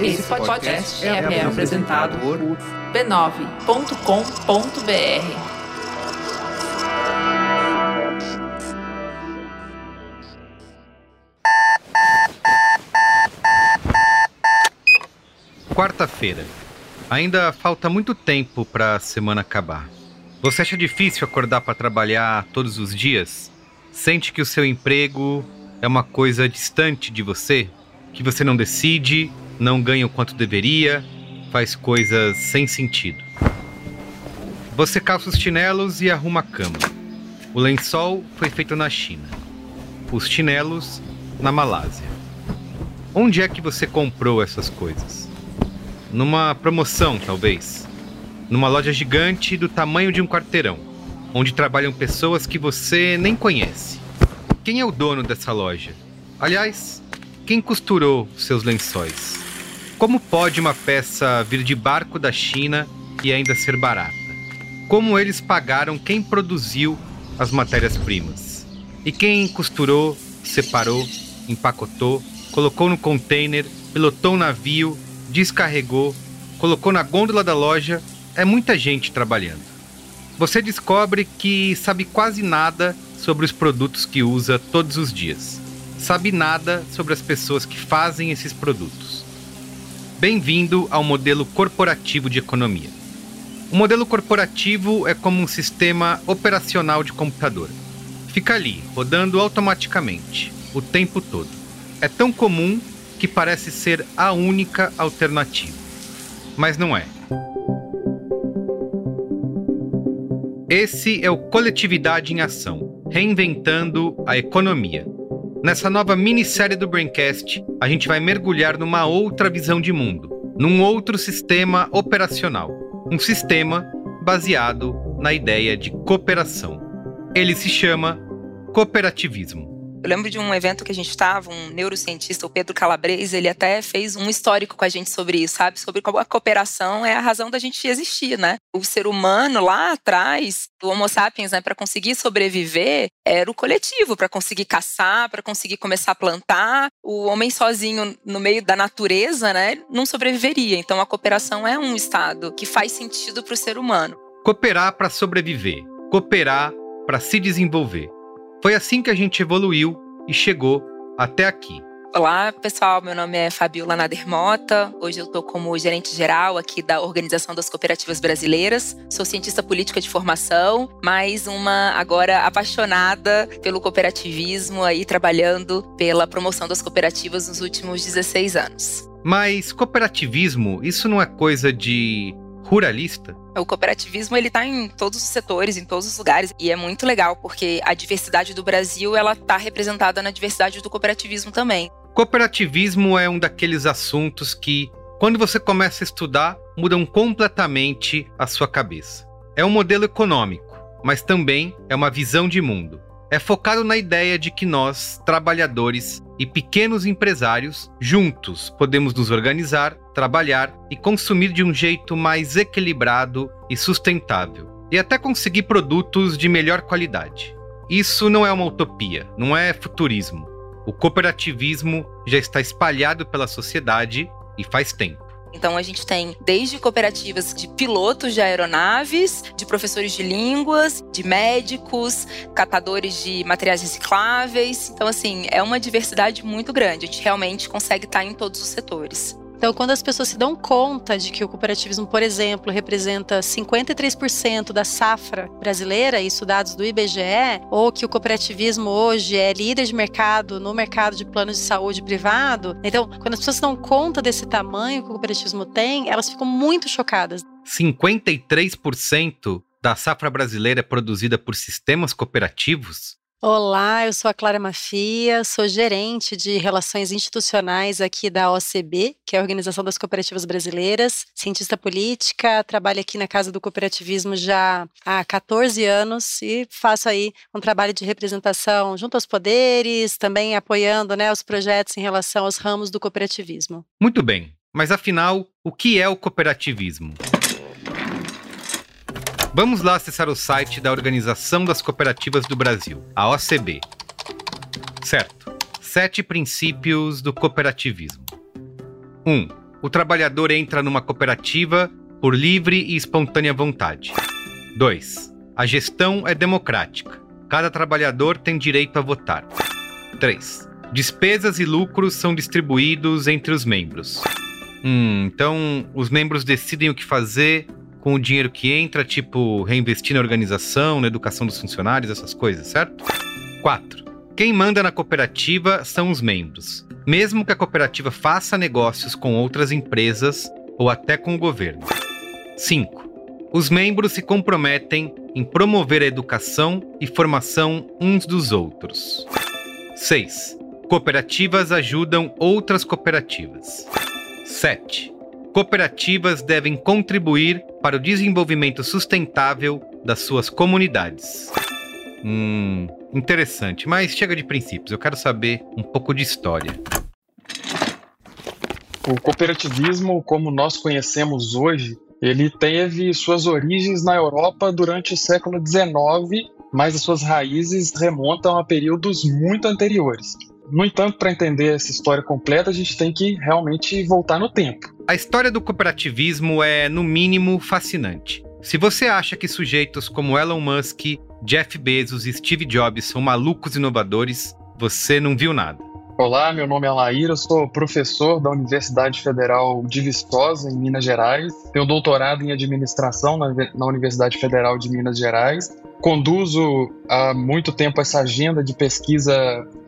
Esse podcast é, é apresentado por b9.com.br. Quarta-feira. Ainda falta muito tempo para a semana acabar. Você acha difícil acordar para trabalhar todos os dias? Sente que o seu emprego é uma coisa distante de você? Que você não decide, não ganha o quanto deveria, faz coisas sem sentido. Você calça os chinelos e arruma a cama. O lençol foi feito na China. Os chinelos na Malásia. Onde é que você comprou essas coisas? Numa promoção, talvez. Numa loja gigante do tamanho de um quarteirão, onde trabalham pessoas que você nem conhece. Quem é o dono dessa loja? Aliás, quem costurou seus lençóis? Como pode uma peça vir de barco da China e ainda ser barata? Como eles pagaram quem produziu as matérias-primas? E quem costurou, separou, empacotou, colocou no container, pilotou o navio descarregou, colocou na gôndola da loja, é muita gente trabalhando. Você descobre que sabe quase nada sobre os produtos que usa todos os dias. Sabe nada sobre as pessoas que fazem esses produtos. Bem-vindo ao modelo corporativo de economia. O modelo corporativo é como um sistema operacional de computador. Fica ali, rodando automaticamente, o tempo todo. É tão comum que parece ser a única alternativa. Mas não é. Esse é o Coletividade em Ação Reinventando a Economia. Nessa nova minissérie do Braincast, a gente vai mergulhar numa outra visão de mundo, num outro sistema operacional. Um sistema baseado na ideia de cooperação. Ele se chama cooperativismo. Eu lembro de um evento que a gente estava, um neurocientista, o Pedro Calabrese, ele até fez um histórico com a gente sobre isso, sabe? Sobre como a cooperação é a razão da gente existir, né? O ser humano lá atrás, o Homo sapiens, né, para conseguir sobreviver, era o coletivo, para conseguir caçar, para conseguir começar a plantar. O homem sozinho no meio da natureza, né, não sobreviveria. Então a cooperação é um estado que faz sentido para o ser humano. Cooperar para sobreviver, cooperar para se desenvolver. Foi assim que a gente evoluiu e chegou até aqui. Olá, pessoal. Meu nome é Fabiola Nadermota. Hoje eu estou como gerente geral aqui da Organização das Cooperativas Brasileiras. Sou cientista política de formação, mais uma agora apaixonada pelo cooperativismo aí trabalhando pela promoção das cooperativas nos últimos 16 anos. Mas cooperativismo, isso não é coisa de ruralista? O cooperativismo ele está em todos os setores, em todos os lugares e é muito legal porque a diversidade do Brasil ela está representada na diversidade do cooperativismo também. Cooperativismo é um daqueles assuntos que, quando você começa a estudar, mudam completamente a sua cabeça. É um modelo econômico, mas também é uma visão de mundo é focado na ideia de que nós, trabalhadores e pequenos empresários, juntos podemos nos organizar, trabalhar e consumir de um jeito mais equilibrado e sustentável, e até conseguir produtos de melhor qualidade. Isso não é uma utopia, não é futurismo. O cooperativismo já está espalhado pela sociedade e faz tempo. Então a gente tem desde cooperativas de pilotos de aeronaves, de professores de línguas, de médicos, catadores de materiais recicláveis. Então assim, é uma diversidade muito grande. A gente realmente consegue estar em todos os setores. Então, quando as pessoas se dão conta de que o cooperativismo, por exemplo, representa 53% da safra brasileira, isso dados do IBGE, ou que o cooperativismo hoje é líder de mercado no mercado de planos de saúde privado, então, quando as pessoas se dão conta desse tamanho que o cooperativismo tem, elas ficam muito chocadas. 53% da safra brasileira é produzida por sistemas cooperativos? Olá, eu sou a Clara Mafia, sou gerente de relações institucionais aqui da OCB, que é a Organização das Cooperativas Brasileiras, cientista política, trabalho aqui na Casa do Cooperativismo já há 14 anos e faço aí um trabalho de representação junto aos poderes, também apoiando né, os projetos em relação aos ramos do cooperativismo. Muito bem, mas afinal, o que é o cooperativismo? Vamos lá acessar o site da Organização das Cooperativas do Brasil, a OCB. Certo. Sete princípios do cooperativismo. 1. Um, o trabalhador entra numa cooperativa por livre e espontânea vontade. 2. A gestão é democrática. Cada trabalhador tem direito a votar. 3. Despesas e lucros são distribuídos entre os membros. Hum, então os membros decidem o que fazer com o dinheiro que entra, tipo reinvestir na organização, na educação dos funcionários, essas coisas, certo? 4. Quem manda na cooperativa são os membros, mesmo que a cooperativa faça negócios com outras empresas ou até com o governo. 5. Os membros se comprometem em promover a educação e formação uns dos outros. 6. Cooperativas ajudam outras cooperativas. 7. Cooperativas devem contribuir para o desenvolvimento sustentável das suas comunidades. Hum, interessante, mas chega de princípios, eu quero saber um pouco de história. O cooperativismo, como nós conhecemos hoje, ele teve suas origens na Europa durante o século XIX, mas as suas raízes remontam a períodos muito anteriores. No entanto, para entender essa história completa, a gente tem que realmente voltar no tempo. A história do cooperativismo é, no mínimo, fascinante. Se você acha que sujeitos como Elon Musk, Jeff Bezos e Steve Jobs são malucos inovadores, você não viu nada. Olá, meu nome é Laíra, eu sou professor da Universidade Federal de Viçosa, em Minas Gerais. Tenho doutorado em administração na Universidade Federal de Minas Gerais. Conduzo há muito tempo essa agenda de pesquisa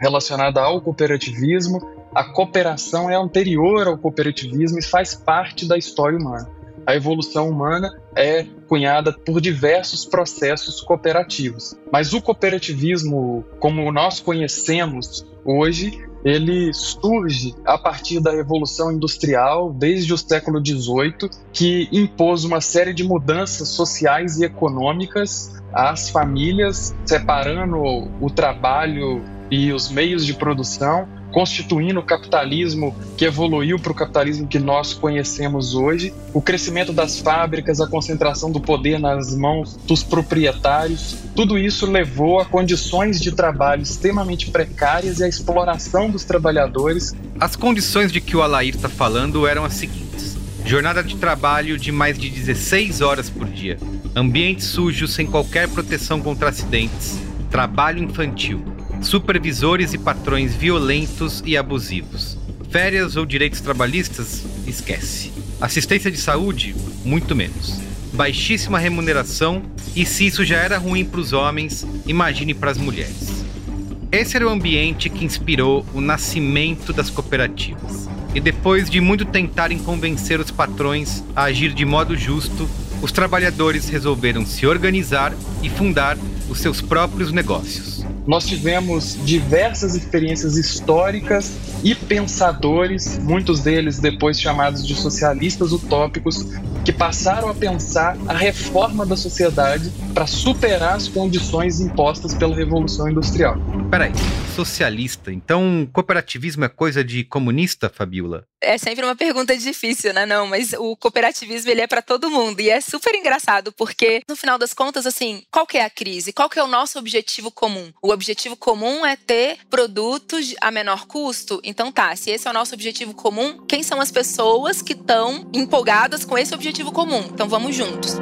relacionada ao cooperativismo. A cooperação é anterior ao cooperativismo e faz parte da história humana. A evolução humana é cunhada por diversos processos cooperativos. Mas o cooperativismo, como nós conhecemos hoje, ele surge a partir da Revolução Industrial, desde o século XVIII, que impôs uma série de mudanças sociais e econômicas às famílias, separando o trabalho e os meios de produção constituindo o capitalismo que evoluiu para o capitalismo que nós conhecemos hoje, o crescimento das fábricas, a concentração do poder nas mãos dos proprietários, tudo isso levou a condições de trabalho extremamente precárias e a exploração dos trabalhadores. As condições de que o Alair está falando eram as seguintes: jornada de trabalho de mais de 16 horas por dia, ambiente sujo sem qualquer proteção contra acidentes, trabalho infantil supervisores e patrões violentos e abusivos. Férias ou direitos trabalhistas? Esquece. Assistência de saúde? Muito menos. Baixíssima remuneração e se isso já era ruim para os homens, imagine para as mulheres. Esse era o ambiente que inspirou o nascimento das cooperativas. E depois de muito tentarem convencer os patrões a agir de modo justo, os trabalhadores resolveram se organizar e fundar os seus próprios negócios. Nós tivemos diversas experiências históricas e pensadores, muitos deles depois chamados de socialistas utópicos, que passaram a pensar a reforma da sociedade para superar as condições impostas pela Revolução Industrial. Peraí, socialista, então cooperativismo é coisa de comunista, Fabiola? É sempre uma pergunta difícil, né? Não, mas o cooperativismo ele é para todo mundo e é super engraçado porque no final das contas, assim, qual que é a crise? Qual que é o nosso objetivo comum? O objetivo comum é ter produtos a menor custo. Então tá, se esse é o nosso objetivo comum, quem são as pessoas que estão empolgadas com esse objetivo comum? Então vamos juntos.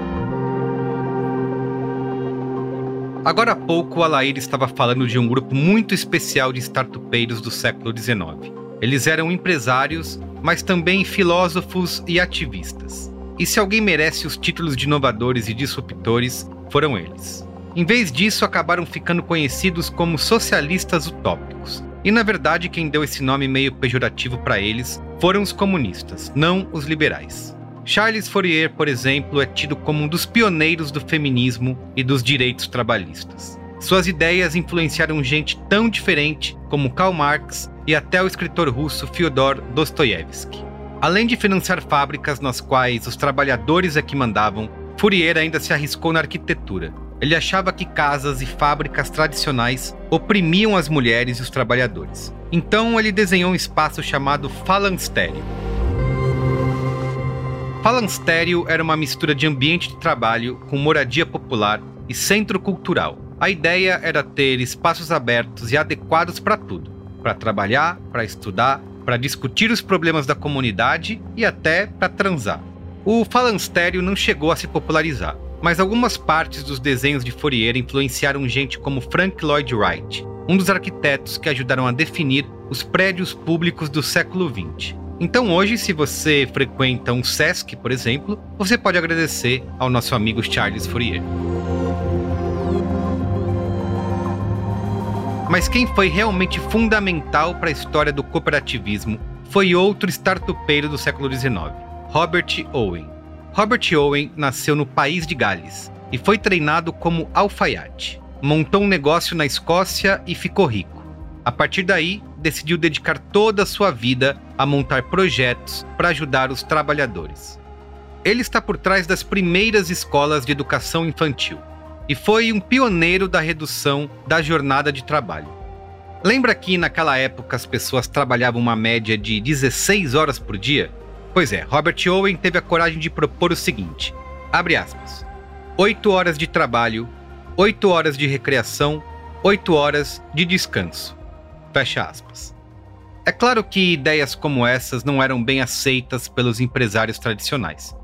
Agora há pouco, o Alair estava falando de um grupo muito especial de startupeiros do século XIX. Eles eram empresários, mas também filósofos e ativistas. E se alguém merece os títulos de inovadores e disruptores, foram eles. Em vez disso, acabaram ficando conhecidos como socialistas utópicos. E na verdade, quem deu esse nome meio pejorativo para eles foram os comunistas, não os liberais. Charles Fourier, por exemplo, é tido como um dos pioneiros do feminismo e dos direitos trabalhistas. Suas ideias influenciaram gente tão diferente como Karl Marx e até o escritor russo Fyodor Dostoiévski. Além de financiar fábricas nas quais os trabalhadores é que mandavam, Fourier ainda se arriscou na arquitetura. Ele achava que casas e fábricas tradicionais oprimiam as mulheres e os trabalhadores. Então ele desenhou um espaço chamado falanstério. Falanstério era uma mistura de ambiente de trabalho com moradia popular e centro cultural. A ideia era ter espaços abertos e adequados para tudo: para trabalhar, para estudar, para discutir os problemas da comunidade e até para transar. O falanstério não chegou a se popularizar, mas algumas partes dos desenhos de Fourier influenciaram gente como Frank Lloyd Wright, um dos arquitetos que ajudaram a definir os prédios públicos do século XX. Então hoje, se você frequenta um SESC, por exemplo, você pode agradecer ao nosso amigo Charles Fourier. Mas quem foi realmente fundamental para a história do cooperativismo foi outro startupeiro do século XIX, Robert Owen. Robert Owen nasceu no país de Gales e foi treinado como alfaiate. Montou um negócio na Escócia e ficou rico. A partir daí, decidiu dedicar toda a sua vida a montar projetos para ajudar os trabalhadores. Ele está por trás das primeiras escolas de educação infantil e foi um pioneiro da redução da jornada de trabalho. Lembra que naquela época as pessoas trabalhavam uma média de 16 horas por dia? Pois é, Robert Owen teve a coragem de propor o seguinte: abre aspas. 8 horas de trabalho, 8 horas de recreação, 8 horas de descanso. Fecha aspas. É claro que ideias como essas não eram bem aceitas pelos empresários tradicionais.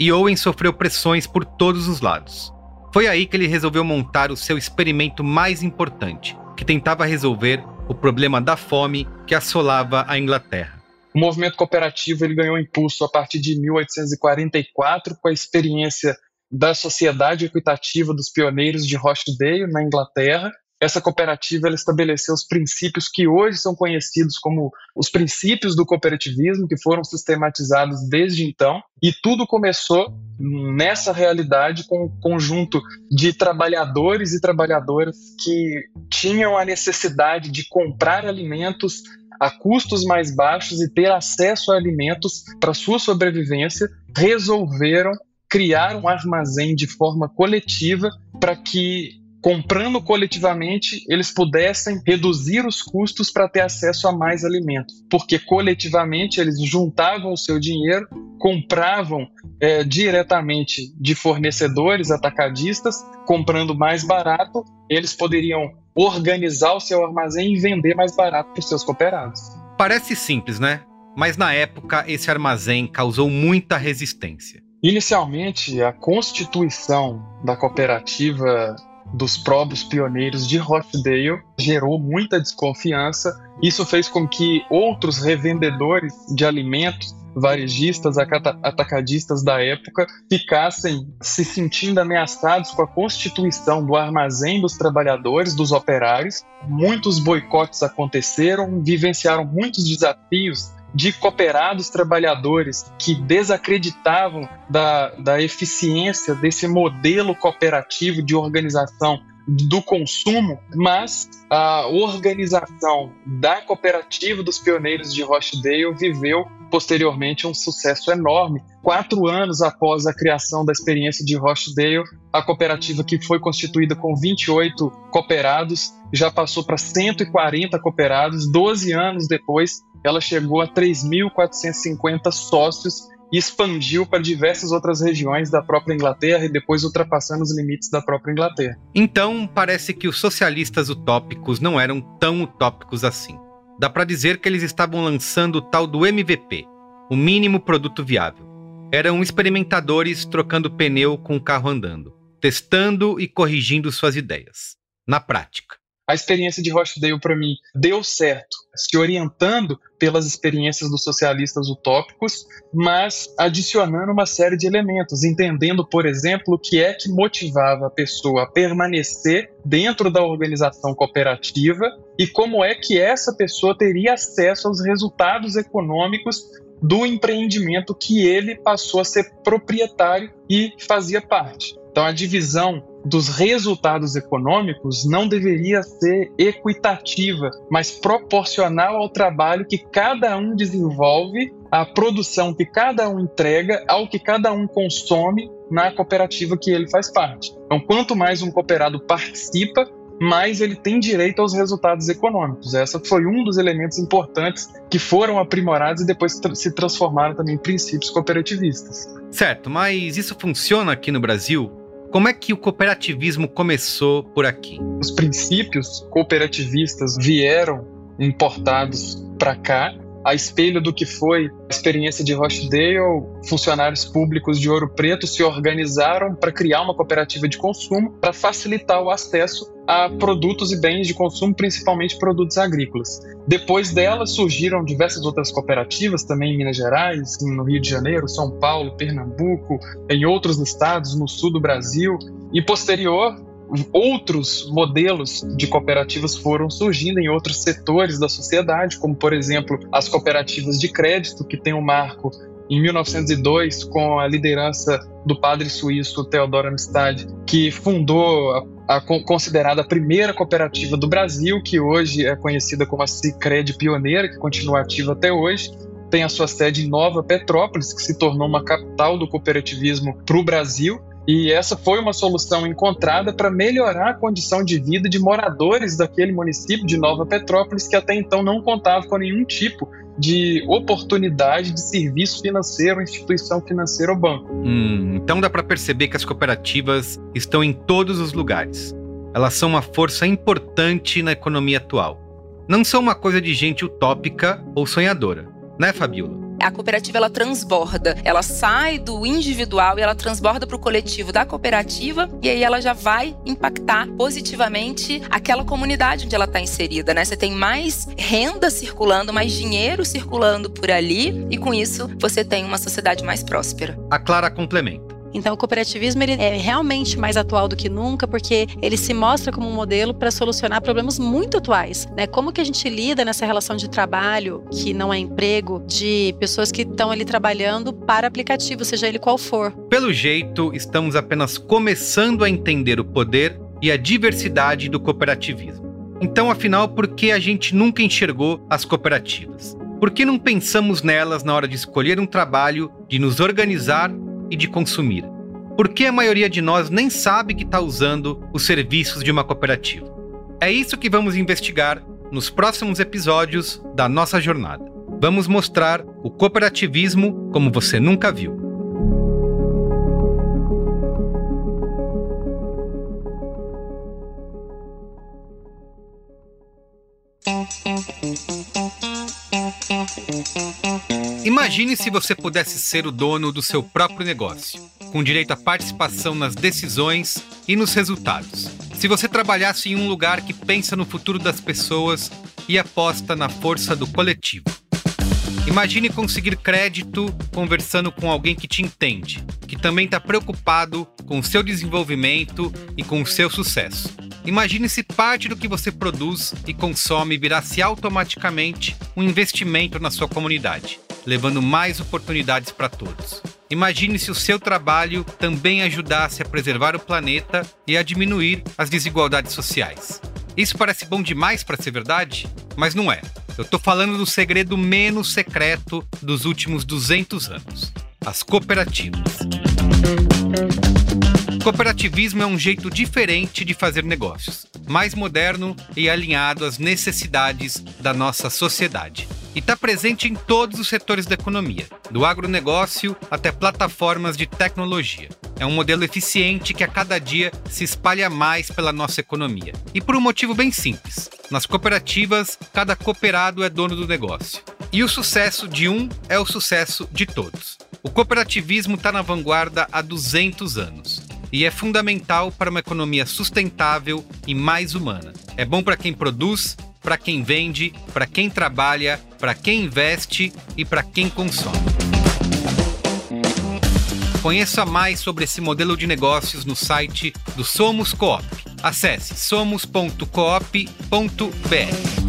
E Owen sofreu pressões por todos os lados. Foi aí que ele resolveu montar o seu experimento mais importante, que tentava resolver o problema da fome que assolava a Inglaterra. O movimento cooperativo ele ganhou impulso a partir de 1844 com a experiência da Sociedade Equitativa dos Pioneiros de Rochdale, na Inglaterra, essa cooperativa estabeleceu os princípios que hoje são conhecidos como os princípios do cooperativismo, que foram sistematizados desde então, e tudo começou nessa realidade com um conjunto de trabalhadores e trabalhadoras que tinham a necessidade de comprar alimentos a custos mais baixos e ter acesso a alimentos para sua sobrevivência, resolveram criar um armazém de forma coletiva para que comprando coletivamente, eles pudessem reduzir os custos para ter acesso a mais alimentos, porque coletivamente eles juntavam o seu dinheiro, compravam é, diretamente de fornecedores atacadistas, comprando mais barato, eles poderiam organizar o seu armazém e vender mais barato para os seus cooperados. Parece simples, né? Mas na época esse armazém causou muita resistência. Inicialmente, a constituição da cooperativa dos próprios pioneiros de Rochdale gerou muita desconfiança. Isso fez com que outros revendedores de alimentos, varejistas, atacadistas da época, ficassem se sentindo ameaçados com a constituição do armazém dos trabalhadores, dos operários. Muitos boicotes aconteceram, vivenciaram muitos desafios de cooperados trabalhadores que desacreditavam da, da eficiência desse modelo cooperativo de organização do consumo, mas a organização da cooperativa dos pioneiros de Rochdale viveu posteriormente um sucesso enorme. Quatro anos após a criação da experiência de Rochdale, a cooperativa que foi constituída com 28 cooperados já passou para 140 cooperados. Doze anos depois, ela chegou a 3.450 sócios e expandiu para diversas outras regiões da própria Inglaterra e depois ultrapassando os limites da própria Inglaterra. Então, parece que os socialistas utópicos não eram tão utópicos assim. Dá para dizer que eles estavam lançando o tal do MVP, o mínimo produto viável. Eram experimentadores trocando pneu com o carro andando, testando e corrigindo suas ideias, na prática a experiência de Rochdale para mim deu certo, se orientando pelas experiências dos socialistas utópicos, mas adicionando uma série de elementos, entendendo, por exemplo, o que é que motivava a pessoa a permanecer dentro da organização cooperativa e como é que essa pessoa teria acesso aos resultados econômicos do empreendimento que ele passou a ser proprietário e fazia parte. Então, a divisão dos resultados econômicos não deveria ser equitativa, mas proporcional ao trabalho que cada um desenvolve, à produção que cada um entrega, ao que cada um consome na cooperativa que ele faz parte. Então, quanto mais um cooperado participa, mais ele tem direito aos resultados econômicos. Essa foi um dos elementos importantes que foram aprimorados e depois se transformaram também em princípios cooperativistas. Certo, mas isso funciona aqui no Brasil? Como é que o cooperativismo começou por aqui? Os princípios cooperativistas vieram importados para cá a espelho do que foi a experiência de Rochdale, funcionários públicos de Ouro Preto se organizaram para criar uma cooperativa de consumo para facilitar o acesso a produtos e bens de consumo, principalmente produtos agrícolas. Depois dela surgiram diversas outras cooperativas, também em Minas Gerais, no Rio de Janeiro, São Paulo, Pernambuco, em outros estados, no sul do Brasil. E posterior, outros modelos de cooperativas foram surgindo em outros setores da sociedade, como, por exemplo, as cooperativas de crédito, que tem um marco em 1902 com a liderança do padre suíço Theodor Amistad, que fundou a, a, considerada primeira cooperativa do Brasil, que hoje é conhecida como a Cicred Pioneira, que continua ativa até hoje. Tem a sua sede em Nova Petrópolis, que se tornou uma capital do cooperativismo para o Brasil. E essa foi uma solução encontrada para melhorar a condição de vida de moradores daquele município de Nova Petrópolis, que até então não contava com nenhum tipo de oportunidade de serviço financeiro, instituição financeira ou banco. Hum, então dá para perceber que as cooperativas estão em todos os lugares. Elas são uma força importante na economia atual. Não são uma coisa de gente utópica ou sonhadora, né, Fabiola? A cooperativa ela transborda, ela sai do individual e ela transborda para o coletivo da cooperativa e aí ela já vai impactar positivamente aquela comunidade onde ela está inserida, né? Você tem mais renda circulando, mais dinheiro circulando por ali e com isso você tem uma sociedade mais próspera. A Clara complementa. Então, o cooperativismo ele é realmente mais atual do que nunca, porque ele se mostra como um modelo para solucionar problemas muito atuais. Né? Como que a gente lida nessa relação de trabalho, que não é emprego, de pessoas que estão ali trabalhando para aplicativo, seja ele qual for. Pelo jeito, estamos apenas começando a entender o poder e a diversidade do cooperativismo. Então, afinal, por que a gente nunca enxergou as cooperativas? Por que não pensamos nelas na hora de escolher um trabalho, de nos organizar e de consumir. Por que a maioria de nós nem sabe que está usando os serviços de uma cooperativa? É isso que vamos investigar nos próximos episódios da nossa jornada. Vamos mostrar o cooperativismo como você nunca viu. Imagine se você pudesse ser o dono do seu próprio negócio, com direito à participação nas decisões e nos resultados. Se você trabalhasse em um lugar que pensa no futuro das pessoas e aposta na força do coletivo. Imagine conseguir crédito conversando com alguém que te entende, que também está preocupado com o seu desenvolvimento e com o seu sucesso. Imagine se parte do que você produz e consome virasse automaticamente um investimento na sua comunidade levando mais oportunidades para todos. Imagine se o seu trabalho também ajudasse a preservar o planeta e a diminuir as desigualdades sociais. Isso parece bom demais para ser verdade, mas não é. Eu estou falando do segredo menos secreto dos últimos 200 anos: as cooperativas. Cooperativismo é um jeito diferente de fazer negócios, mais moderno e alinhado às necessidades da nossa sociedade e está presente em todos os setores da economia, do agronegócio até plataformas de tecnologia. É um modelo eficiente que a cada dia se espalha mais pela nossa economia. E por um motivo bem simples: nas cooperativas, cada cooperado é dono do negócio. E o sucesso de um é o sucesso de todos. O cooperativismo está na vanguarda há 200 anos e é fundamental para uma economia sustentável e mais humana. É bom para quem produz, para quem vende, para quem trabalha, para quem investe e para quem consome. Conheça mais sobre esse modelo de negócios no site do Somos Coop. Acesse somos.coop.br.